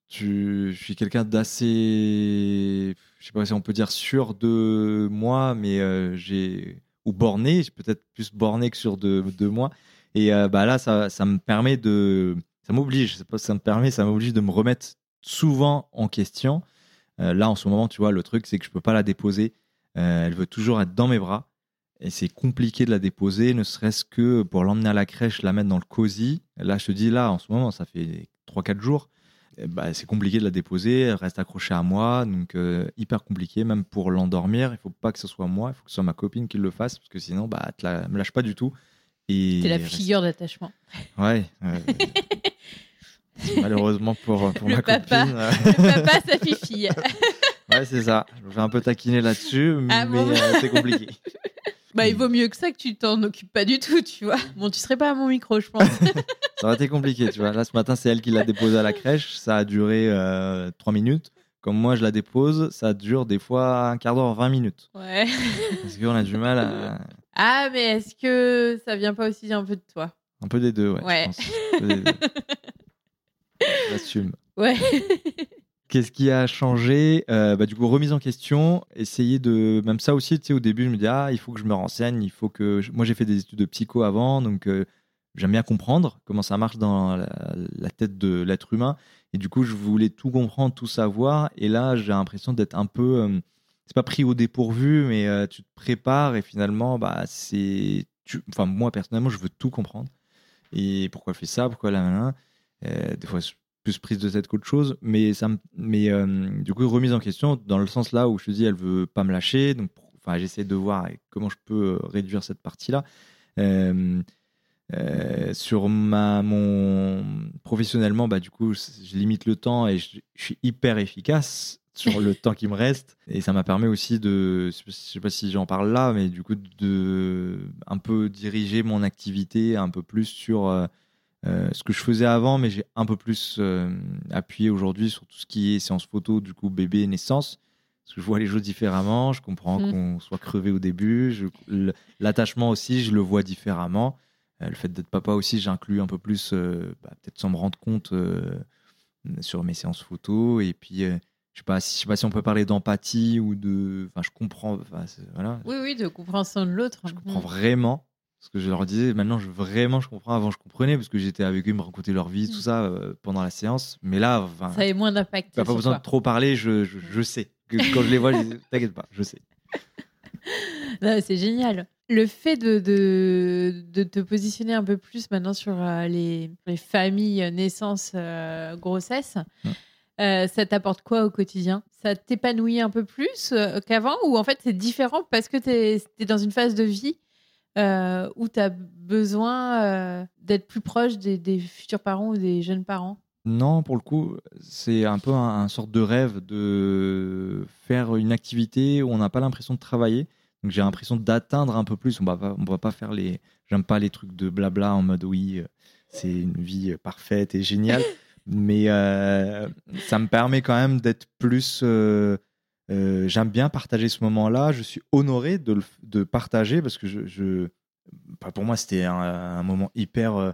Je, je suis quelqu'un d'assez, je sais pas si on peut dire sûr de moi, mais euh, j'ai ou borné, j'ai peut-être plus borné que sûr de, de moi. Et bah là, ça, ça me permet de, ça m'oblige, ça me permet, ça m'oblige de me remettre souvent en question. Euh, là, en ce moment, tu vois, le truc, c'est que je peux pas la déposer. Euh, elle veut toujours être dans mes bras. Et c'est compliqué de la déposer, ne serait-ce que pour l'emmener à la crèche, la mettre dans le cosy. Là, je te dis, là, en ce moment, ça fait 3-4 jours. Bah, c'est compliqué de la déposer, elle reste accrochée à moi, donc euh, hyper compliqué, même pour l'endormir. Il faut pas que ce soit moi, il faut que ce soit ma copine qui le fasse, parce que sinon, bah, elle la- me lâche pas du tout. C'est la reste- figure d'attachement. Ouais. euh, [laughs] Malheureusement pour, pour Le ma papa. copine. euh, Le papa, sa fille. [laughs] ouais, c'est ça. Je me fais un peu taquiner là-dessus, Ah mais bon euh, c'est compliqué. [laughs] Bah, il vaut mieux que ça que tu t'en occupes pas du tout, tu vois. Bon, tu serais pas à mon micro, je pense. [laughs] Ça aurait été compliqué, tu vois. Là, ce matin, c'est elle qui l'a déposé à la crèche. Ça a duré euh, 3 minutes. Comme moi, je la dépose, ça dure des fois un quart d'heure, 20 minutes. Ouais. Parce qu'on a du mal à. Ah, mais est-ce que ça vient pas aussi un peu de toi? Un peu des deux, ouais. je Ouais. pense. Un peu des deux. J'assume. Ouais. [laughs] Qu'est-ce qui a changé? Euh, bah, Du coup, remise en question, essayer de. Même ça aussi, tu sais, au début, je me dis, ah, il faut que je me renseigne, il faut que. Moi, j'ai fait des études de psycho avant, donc euh, j'aime bien comprendre comment ça marche dans la, la tête de l'être humain. Et du coup, je voulais tout comprendre, tout savoir. Et là, j'ai l'impression d'être un peu. euh, c'est pas pris au dépourvu, mais euh, tu te prépares et finalement, bah, c'est. tu- Enfin, moi, personnellement, je veux tout comprendre. Et pourquoi elle fait ça? Pourquoi là, là, là. Euh, Des fois, plus prise de tête qu'autre chose. Mais, ça me- mais euh, du coup, remise en question dans le sens là où je te dis, elle veut pas me lâcher. Donc, enfin, j'essaie de voir comment je peux euh, réduire cette partie-là. Euh, euh, sur ma, mon professionnellement, bah, du coup, je je limite le temps et je, je suis hyper efficace sur le [laughs] temps qui me reste. Et ça m'a permis aussi de, je sais pas si j'en parle là, mais du coup, de un peu diriger mon activité un peu plus sur euh, euh, ce que je faisais avant, mais j'ai un peu plus euh, appuyé aujourd'hui sur tout ce qui est séance photo, du coup, bébé, naissance. Parce que je vois les choses différemment, je comprends Mm. qu'on soit crevé au début, l'attachement aussi, je le vois différemment. Euh, le fait d'être papa aussi, j'inclus un peu plus, bah, peut-être sans me rendre compte, sur mes séances photos. Et puis, je sais pas, si- je sais pas si on peut parler d'empathie ou de. Enfin, je comprends. Enfin, c'est- voilà, Oui, oui, de compréhension de l'autre. je comprends vraiment. Ce que je leur disais, maintenant, je, vraiment, je comprends. Avant, je comprenais parce que j'étais avec eux, ils me racontaient leur vie, tout Mm. ça euh, pendant la séance. Mais là, Ça a moins d'impact. pas besoin de trop parler, je, je, je sais. Que quand je les vois, je dis, [laughs] t'inquiète pas, je sais. C'est génial. Le fait de, de, de te positionner un peu plus maintenant sur euh, les, les familles, naissance, euh, grossesse, Ouais. euh, ça t'apporte quoi au quotidien? Ça t'épanouit un peu plus euh, qu'avant? Ou en fait c'est différent parce que tu es, dans une phase de vie euh, où tu as besoin euh, d'être plus proche des, des futurs parents ou des jeunes parents? Non, pour le coup, c'est un peu un, un sorte de rêve de faire une activité où on n'a pas l'impression de travailler. Donc j'ai l'impression d'atteindre un peu plus. On va pas, on va pas faire les. J'aime pas les trucs de blabla en mode oui, c'est une vie parfaite et géniale. [laughs] Mais euh, ça me permet quand même d'être plus. euh, euh, J'aime bien partager ce moment-là. Je suis honoré de, le- de partager parce que je. je- bah, pour moi, c'était un, un moment hyper. euh,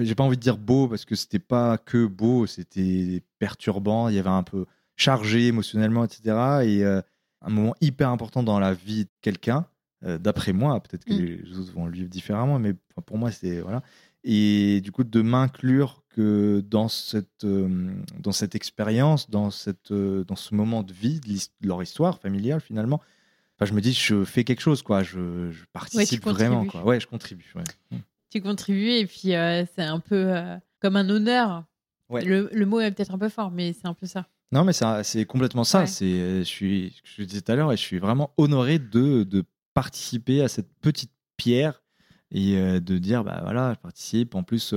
j'ai pas envie de dire beau parce que c'était pas que beau, c'était perturbant. Il y avait un peu chargé émotionnellement, etc. Et euh, un moment hyper important dans la vie de quelqu'un, euh, d'après moi. Peut-être que Mm. les autres vont le vivre différemment, mais pour moi, c'est voilà. Et du coup, de m'inclure que dans cette, euh, dans cette expérience, dans, cette, euh, dans ce moment de vie, de, leur histoire familiale finalement, enfin, je me dis, je fais quelque chose, quoi. Je, je participe vraiment, quoi. Ouais, je contribue. ouais. Mm. Tu contribues et puis euh, c'est un peu euh, comme un honneur. Ouais. Le, le mot est peut-être un peu fort, mais c'est un peu ça. Non, mais c'est complètement ça. C'est, je suis, je le disais tout à l'heure, et je suis vraiment honoré de, de participer à cette petite pierre et de dire, bah voilà, je participe. En plus,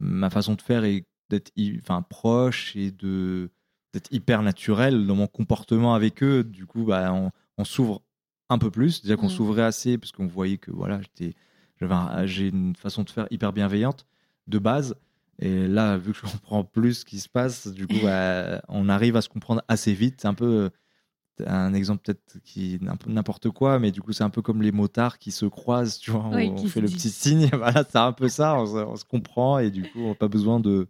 ma façon de faire est d'être, enfin, proche et de d'être hyper naturel dans mon comportement avec eux. Du coup, bah, on, on s'ouvre un peu plus. Déjà qu'on Mhm. s'ouvrait assez parce qu'on voyait que voilà, j'étais, j'avais j'ai une façon de faire hyper bienveillante de base. Et là, vu que je comprends plus ce qui se passe, du coup, bah, on arrive à se comprendre assez vite. C'est un peu un exemple peut-être qui n'importe quoi, mais du coup, c'est un peu comme les motards qui se croisent, tu vois. Oui, on fait le petit signe. [laughs] Voilà, c'est un peu ça. On se, on se comprend et du coup, on n'a pas besoin de,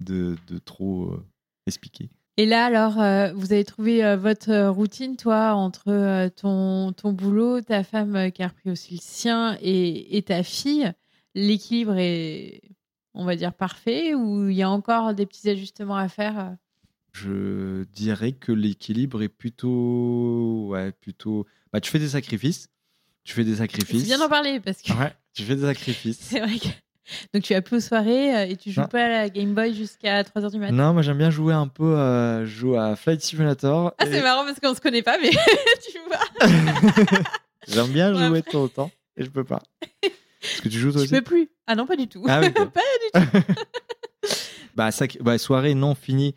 de, de trop euh, expliquer. Et là, alors, euh, vous avez trouvé euh, votre routine, toi, entre ton, ton boulot, ta femme qui a repris aussi le sien et, et ta fille. L'équilibre est, on va dire, parfait ou il y a encore des petits ajustements à faire Je dirais que l'équilibre est plutôt. Ouais, plutôt. Bah, tu fais des sacrifices. Tu fais des sacrifices. C'est bien d'en parler parce que Ouais, [laughs] tu fais des sacrifices. c'est vrai que. Donc, tu as plus aux soirées euh, et tu joues Non. pas à la Game Boy jusqu'à 3h du matin? Non, moi j'aime bien jouer un peu. euh, je joue à Flight Simulator. Ah, c'est marrant parce qu'on se connaît pas, mais [laughs] tu vois. [laughs] J'aime bien Ouais, jouer après. de temps en temps et je peux pas. Est-ce que tu joues toi Tu aussi peux plus. Ah non, pas du tout. Ah oui, pas du tout. bah, sac- bah, soirée, non, fini.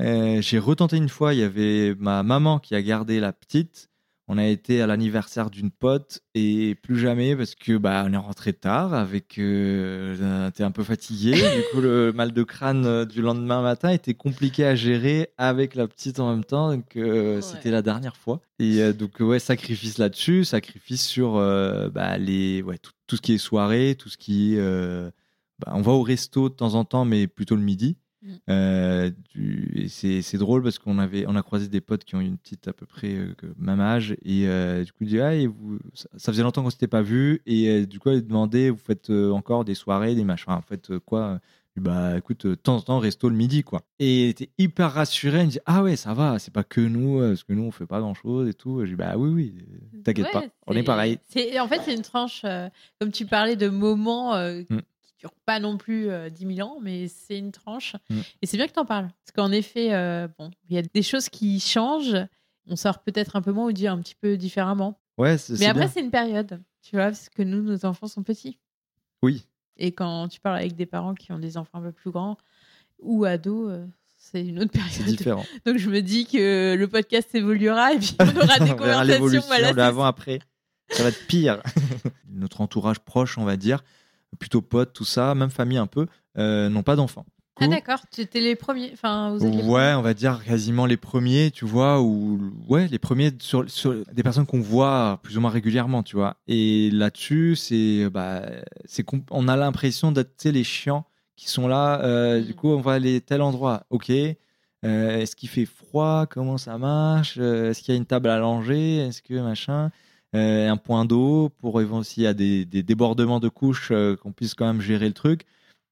Euh, J'ai retenté une fois, il y avait ma maman qui a gardé la petite. On a été à l'anniversaire d'une pote et plus jamais parce que bah on est rentré tard avec euh, t'es un peu fatigué [laughs] du coup le mal de crâne euh, du lendemain matin était compliqué à gérer avec la petite en même temps donc euh, Ouais. c'était la dernière fois et euh, donc ouais sacrifice là-dessus sacrifice sur bah, les ouais tout, tout ce qui est soirée tout ce qui est bah, on va au resto de temps en temps mais plutôt le midi. Euh, du- et c'est drôle parce qu'on avait on a croisé des potes qui ont une petite à peu près euh, même âge et euh, du coup disaient ah, et vous ça, ça faisait longtemps qu'on s'était pas vu et euh, du coup ils demandaient vous faites euh, encore des soirées des machins. En fait euh, quoi? Bah écoute euh, de temps en temps resto le midi quoi. Et il était hyper rassuré il me dit ah ouais ça va c'est pas que nous euh, parce que nous on fait pas grand chose et tout. Je dis bah oui oui euh, t'inquiète Ouais, pas on est pareil. En fait, c'est une tranche, euh, comme tu parlais de moments euh, Mm. Durent pas non plus euh, 10 000 ans, mais c'est une tranche. Mm. Et c'est bien que tu en parles. Parce qu'en effet, euh, bon, il y a des choses qui changent. On sort peut-être un peu moins ou dit un petit peu différemment. ouais c'est Mais c'est après, c'est une période, tu vois, parce que nous, nos enfants sont petits. oui Et quand tu parles avec des parents qui ont des enfants un peu plus grands ou ados, euh, c'est une autre [laughs] c'est période. différent Donc je me dis que le podcast évoluera et puis on aura [laughs] des on conversations. Voilà, de c'est avant après ça va être pire [laughs] notre entourage proche on va dire plutôt potes tout ça même famille un peu euh, n'ont pas d'enfants. Ah d'accord, tu étais les premiers. Enfin, vous êtes les ouais on va dire quasiment les premiers tu vois ou ouais les premiers sur, sur des personnes qu'on voit plus ou moins régulièrement tu vois. Et là-dessus c'est bah c'est on a l'impression d'être les chiants qui sont là euh, Mm. du coup on va aller tel endroit. Ok. Euh, est-ce qu'il fait froid? Comment ça marche? Euh, Est-ce qu'il y a une table à langer? Est-ce que machin? Un point d'eau pour éventuellement s'il y a des, des débordements de couches, euh, qu'on puisse quand même gérer le truc.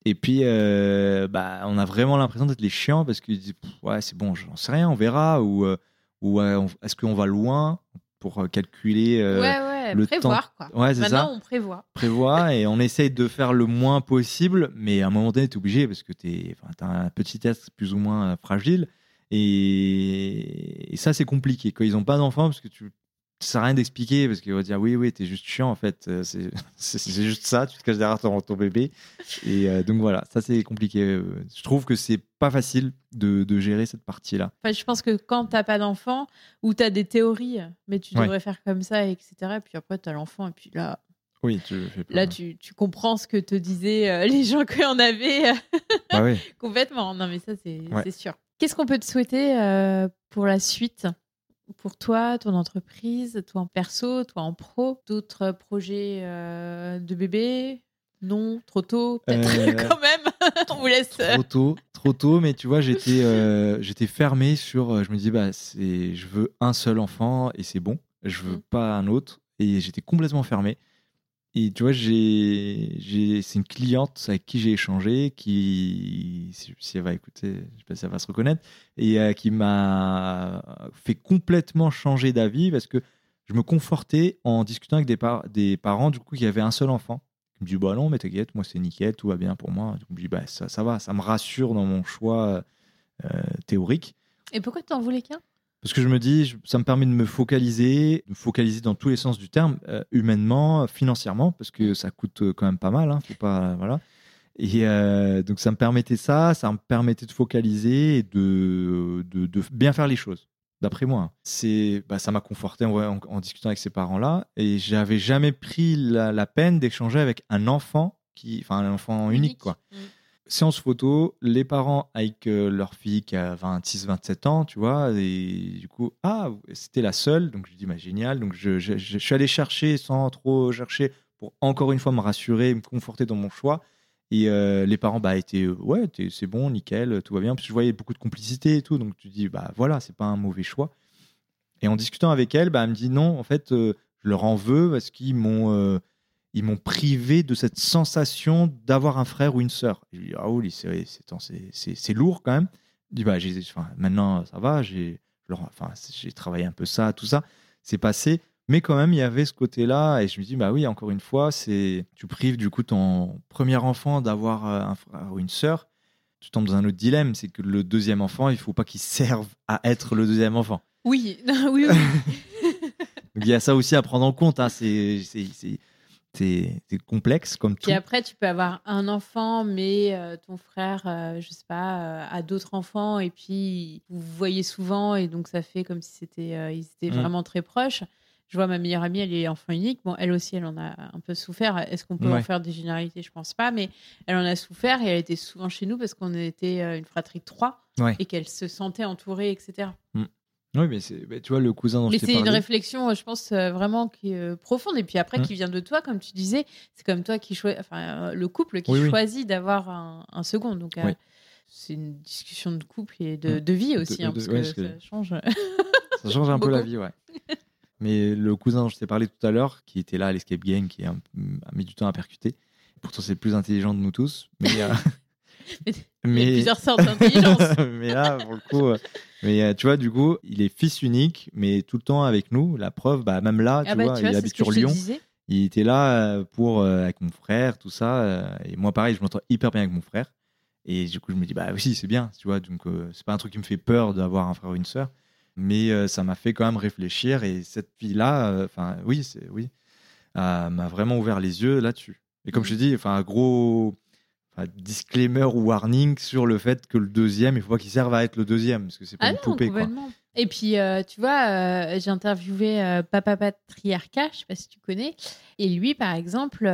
Et puis, euh, bah, on a vraiment l'impression d'être les chiants parce qu'ils disent ouais c'est bon, j'en sais rien, on verra ou euh, ou euh, est-ce qu'on va loin pour euh, calculer euh, ouais, ouais, le prévoir quoi. Ouais, c'est Maintenant, ça. on prévoit. prévoit [laughs] et on essaye de faire le moins possible, mais à un moment donné, tu es obligé parce que tu as un petit être plus ou moins euh, fragile. Et, et ça, c'est compliqué. Quand ils n'ont pas d'enfants, parce que tu ça sert à rien d'expliquer, parce qu'ils vont dire oui, oui, t'es juste chiant en fait. Euh, [laughs] C'est juste ça, tu te caches derrière ton, ton bébé. Et euh, donc voilà, ça c'est compliqué. Euh, Je trouve que c'est pas facile de, de gérer cette partie-là. Enfin, je pense que quand t'as pas d'enfant ou t'as des théories, mais tu Ouais. devrais faire comme ça, etc. Et puis après, t'as l'enfant, et puis là, Oui, tu le fais pas. là tu, tu comprends ce que te disaient euh, [laughs] les gens qui en avaient euh, [laughs] Bah oui. complètement. Non, mais ça, c'est Ouais. sûr. Qu'est-ce qu'on peut te souhaiter euh, pour la suite? Pour toi, ton entreprise, toi en perso, toi en pro, d'autres projets euh, de bébé? Non, trop tôt, peut-être Euh, [laughs] quand même? [laughs] On vous laisse. trop tôt, trop tôt, mais tu vois, j'étais euh, j'étais fermé sur. euh, Je me dis, bah, c'est, je veux un seul enfant et c'est bon. Je veux Mm. pas un autre. Et j'étais complètement fermé. Et tu vois, c'est une cliente avec qui j'ai échangé, qui, si elle va écouter, je sais pas si elle va se reconnaître, et euh, qui m'a fait complètement changer d'avis parce que je me confortais en discutant avec des, des parents du coup qui avaient un seul enfant. Ils me disent bah non mais t'inquiète, moi c'est nickel, tout va bien pour moi. Je me dis bah ça, ça va, ça me rassure dans mon choix euh, théorique. Et pourquoi tu en voulais qu'un? Parce que je me dis, ça me permet de me focaliser, de me focaliser dans tous les sens du terme, euh, humainement, financièrement, parce que ça coûte euh, quand même pas mal. Hein, faut pas, voilà. Et euh, donc ça me permettait ça, ça me permettait de focaliser et de, de, de bien faire les choses. D'après moi, c'est, bah, ça m'a conforté en, en, discutant avec ces parents-là, et j'avais jamais pris la, peine d'échanger avec un enfant qui, enfin un enfant unique, quoi. Mmh séance photo, les parents avec euh, leur fille qui a 26, 27 ans, tu vois, et du coup, ah, c'était la seule, donc je dis, bah, génial, donc je, suis allé chercher sans trop chercher pour encore une fois me rassurer, me conforter dans mon choix. Et euh, les parents bah, étaient, euh, ouais, c'est bon, nickel, tout va bien, parce je voyais beaucoup de complicité et tout, donc tu dis, bah voilà, c'est pas un mauvais choix. Et en discutant avec elle, bah, elle me dit, non, en fait, je leur en veux parce qu'ils m'ont ils m'ont privé de cette sensation d'avoir un frère ou une sœur. Je dis, ah oui, c'est lourd quand même. Je dis, bah, enfin, maintenant, ça va, j'ai enfin, travaillé un peu ça, tout ça, c'est passé. Mais quand même, il y avait ce côté-là, et je me dis, bah oui, encore une fois, c'est tu prives du coup ton premier enfant d'avoir euh, un frère ou une sœur. Tu tombes dans un autre dilemme, c'est que le deuxième enfant, il faut pas qu'il serve à être le deuxième enfant. Oui, [laughs] oui, oui. [laughs] il y a ça aussi à prendre en compte. Hein. C'est c'est complexe comme tout. Et après, tu peux avoir un enfant, mais euh, ton frère, euh, je sais pas, euh, a d'autres enfants, et puis vous vous voyez souvent, et donc ça fait comme si c'était, ils étaient mm. vraiment très proches. Je vois ma meilleure amie, elle est enfant unique. Bon, elle aussi, elle en a un peu souffert. Est-ce qu'on peut en faire des généralités? Je pense pas, mais elle en a souffert et elle était souvent chez nous parce qu'on était une fratrie de trois et qu'elle se sentait entourée, etc. Oui, mais, mais, tu vois, le cousin dont mais je c'est une réflexion, je pense, euh, vraiment qui est euh, profonde. Et puis après, mmh. qui vient de toi, comme tu disais, c'est comme toi qui choisis, enfin, euh, le couple qui choisit d'avoir un, second. Donc, c'est une discussion de couple et de, mmh. vie aussi, hein, parce, que ça change. [laughs] ça change un peu la vie, ouais. Mais le cousin dont je t'ai parlé tout à l'heure, qui était là à l'escape game, qui a, mis du temps à percuter, pourtant c'est le plus intelligent de nous tous, mais. [laughs] mais... [laughs] Il y a plusieurs sortes d'intelligence. [laughs] mais là, pour le coup, mais euh, tu vois, du coup, il est fils unique, mais tout le temps avec nous. La preuve, bah, même là, ah tu, bah, vois, il habite sur Lyon. Il était là euh, pour euh, avec mon frère, tout ça. et moi, pareil, je m'entends hyper bien avec mon frère. Et du coup, je me dis, bah oui, c'est bien, tu vois. Donc, c'est pas un truc qui me fait peur d'avoir un frère ou une sœur. Mais ça m'a fait quand même réfléchir. Et cette fille-là, enfin, oui, c'est oui, m'a vraiment ouvert les yeux là-dessus. Et comme je te dis, enfin, gros disclaimer ou warning sur le fait que le deuxième, il faut pas qu'il serve à être le deuxième, parce que c'est pas ah une poupée. Quoi. Et puis, euh, tu vois, euh, j'ai interviewé euh, Papa Patriarcat, je sais pas si tu connais, et lui, par exemple,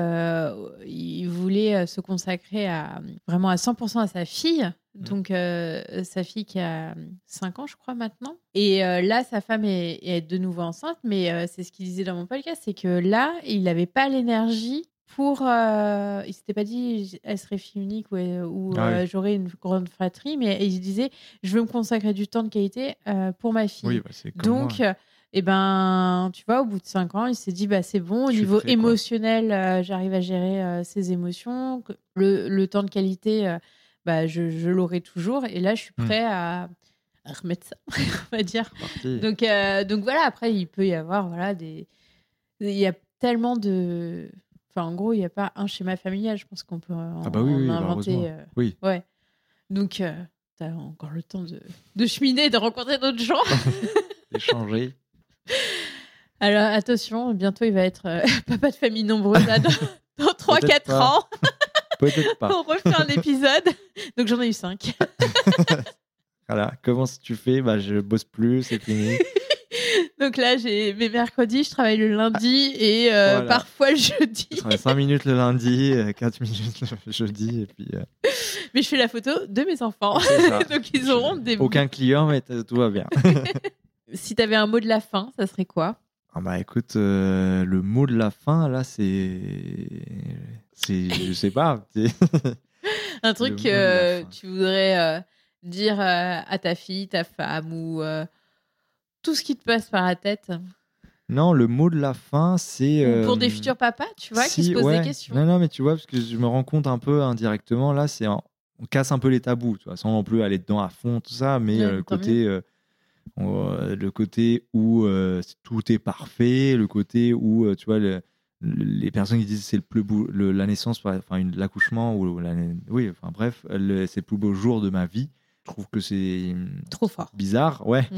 il voulait se consacrer à, vraiment à 100% à sa fille, mmh. donc sa fille qui a 5 ans, je crois, maintenant. Et là, sa femme est, est, de nouveau enceinte, mais c'est ce qu'il disait dans mon podcast, c'est que là, il n'avait pas l'énergie pour. Euh, il s'était pas dit elle serait fille unique ou, ou ah euh, j'aurais une grande fratrie, mais il se disait je veux me consacrer du temps de qualité euh, pour ma fille. Bah, Donc, et eh ben, tu vois, au bout de cinq ans, il s'est dit bah c'est bon, au niveau émotionnel, j'arrive à gérer ses émotions. Le, le, temps de qualité, bah, je, je l'aurai toujours. Et là, je suis mmh. prêt à, remettre ça, [laughs] on va dire. Donc, donc voilà, après, il peut y avoir voilà, des. Il y a tellement de Enfin, en gros, il n'y a pas un schéma familial. Je pense qu'on peut en, ah bah oui, bah inventer. Euh, oui. Ouais. Donc, euh, tu as encore le temps de, de cheminer, de rencontrer d'autres gens. [laughs] D'échanger. [laughs] Alors, attention, bientôt, il va être euh, [laughs] papa de famille nombreuse dans, 3-4 ans. Peut-être pas. On refait un épisode. Donc, j'en ai eu 5. voilà. Comment tu fais? Bah, Je bosse plus, c'est fini. Donc là, j'ai mes mercredis, je travaille le lundi et euh, parfois le jeudi. Je travaille 5 minutes le lundi, 4 euh, minutes le [laughs] jeudi. Et puis, euh, Mais je fais la photo de mes enfants. [laughs] Donc ils auront des. Aucun client, mais tout va bien. [laughs] si tu avais un mot de la fin, ça serait quoi? Ah bah écoute, le mot de la fin, là, c'est. c'est je sais pas. un truc que tu voudrais dire à ta fille, ta femme ou tout ce qui te passe par la tête Non, le mot de la fin, c'est. Ou Pour euh, des futurs papas, tu vois, qui se posent ouais. des questions. Non, non, mais tu vois, parce que je me rends compte un peu indirectement, là, c'est on casse un peu les tabous, tu vois, sans non plus aller dedans à fond, tout ça, mais Ouais, euh, le côté. euh, le côté où tout est parfait, le côté où, tu vois, le- le- les personnes qui disent c'est le plus beau, le- la naissance, enfin l'accouchement, ou la, oui, enfin bref, c'est le plus beau jour de ma vie. Je trouve que c'est Trop fort. bizarre, ouais.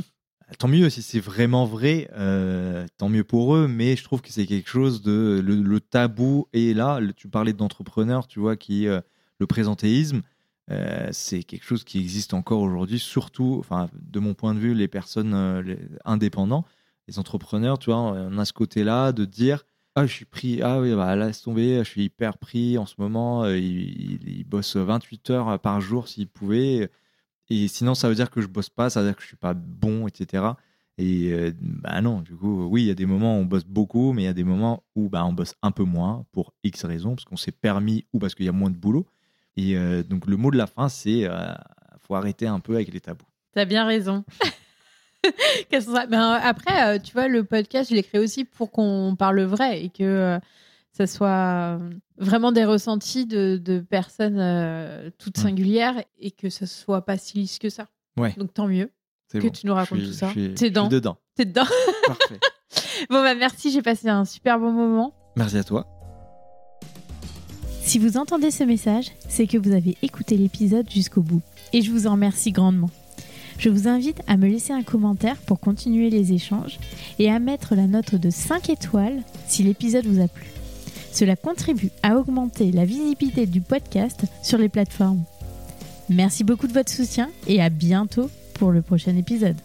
Mm. Tant mieux si c'est vraiment vrai, euh, tant mieux pour eux, mais je trouve que c'est quelque chose de. Le, tabou est là. Tu parlais d'entrepreneurs, tu vois, qui. euh, le présentéisme, euh, c'est quelque chose qui existe encore aujourd'hui, surtout, enfin, de mon point de vue, les personnes euh, les indépendants, les entrepreneurs, tu vois, on a ce côté-là de dire. Ah, je suis pris. Ah oui, bah, laisse tomber. Je suis hyper pris en ce moment. euh, Il, il, il bosse 28 heures par jour s'il pouvait. Et sinon, ça veut dire que je bosse pas, ça veut dire que je suis pas bon, etc. Et euh, bah non, du coup, oui, il y a des moments où on bosse beaucoup, mais il y a des moments où bah, on bosse un peu moins pour X raisons, parce qu'on s'est permis ou parce qu'il y a moins de boulot. Et euh, donc, le mot de la fin, c'est euh, faut arrêter un peu avec les tabous. T'as bien raison. [laughs] Qu'est-ce que ça- Ben, après, euh, tu vois, le podcast, je l'ai créé aussi pour qu'on parle vrai et que ça soit euh, vraiment des ressentis de, de personnes euh, toutes Ouais. singulières et que ça soit pas si lisse que ça. Ouais. Donc tant mieux que bon. tu nous racontes suis- tout ça. T'es dedans. dedans. T'es dedans. [laughs] Parfait. Bon, bah merci, j'ai passé un super bon moment. Merci à toi. Si vous entendez ce message, c'est que vous avez écouté l'épisode jusqu'au bout. Et je vous en remercie grandement. Je vous invite à me laisser un commentaire pour continuer les échanges et à mettre la note de 5 étoiles si l'épisode vous a plu. Cela contribue à augmenter la visibilité du podcast sur les plateformes. Merci beaucoup de votre soutien et à bientôt pour le prochain épisode.